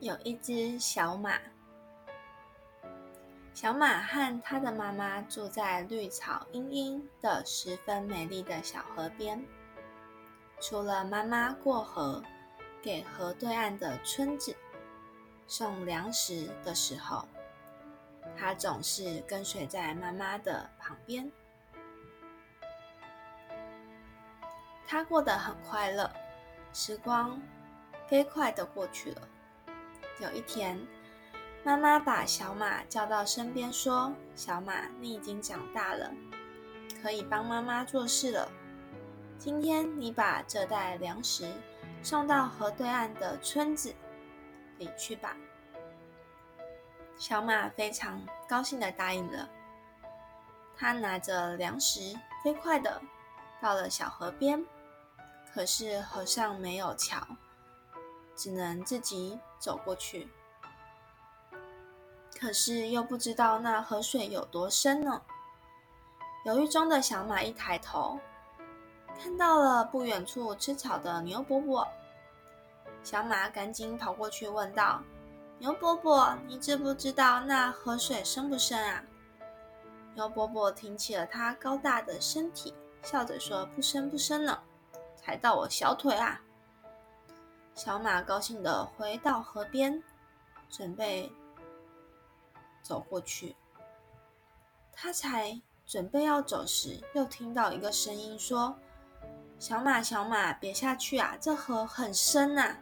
有一只小马，小马和它的妈妈住在绿草茵茵的、十分美丽的小河边。除了妈妈过河给河对岸的村子送粮食的时候，它总是跟随在妈妈的旁边。它过得很快乐，时光飞快的过去了。有一天，妈妈把小马叫到身边，说：“小马，你已经长大了，可以帮妈妈做事了。今天你把这袋粮食送到河对岸的村子里去吧。”小马非常高兴的答应了。他拿着粮食，飞快的到了小河边，可是河上没有桥。只能自己走过去，可是又不知道那河水有多深呢。犹豫中的小马一抬头，看到了不远处吃草的牛伯伯。小马赶紧跑过去问道：“牛伯伯，你知不知道那河水深不深啊？”牛伯伯挺起了他高大的身体，笑着说：“不深不深呢，才到我小腿啊。”小马高兴地回到河边，准备走过去。他才准备要走时，又听到一个声音说：“小马，小马，别下去啊！这河很深呐！”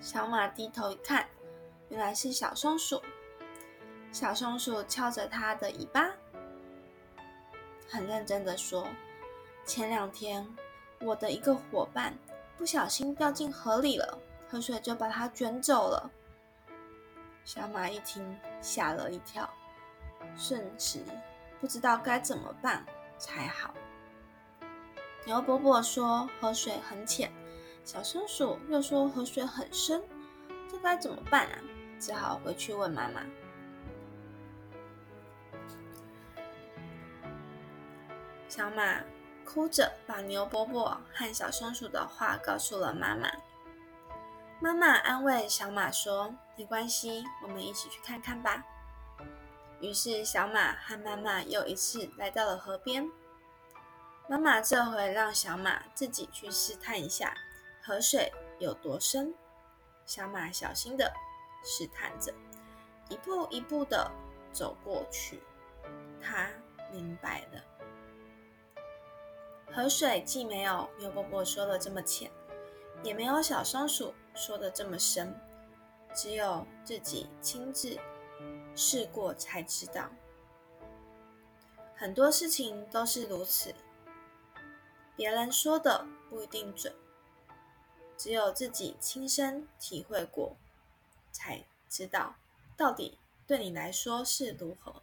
小马低头一看，原来是小松鼠。小松鼠翘着它的尾巴，很认真地说：“前两天，我的一个伙伴。”不小心掉进河里了，河水就把它卷走了。小马一听，吓了一跳，瞬时不知道该怎么办才好。牛伯伯说河水很浅，小松鼠又说河水很深，这该怎么办啊？只好回去问妈妈。小马。哭着把牛伯伯和小松鼠的话告诉了妈妈。妈妈安慰小马说：“没关系，我们一起去看看吧。”于是小马和妈妈又一次来到了河边。妈妈这回让小马自己去试探一下河水有多深。小马小心的试探着，一步一步的走过去。他明白了。河水既没有牛伯伯说的这么浅，也没有小松鼠说的这么深，只有自己亲自试过才知道。很多事情都是如此，别人说的不一定准，只有自己亲身体会过，才知道到底对你来说是如何。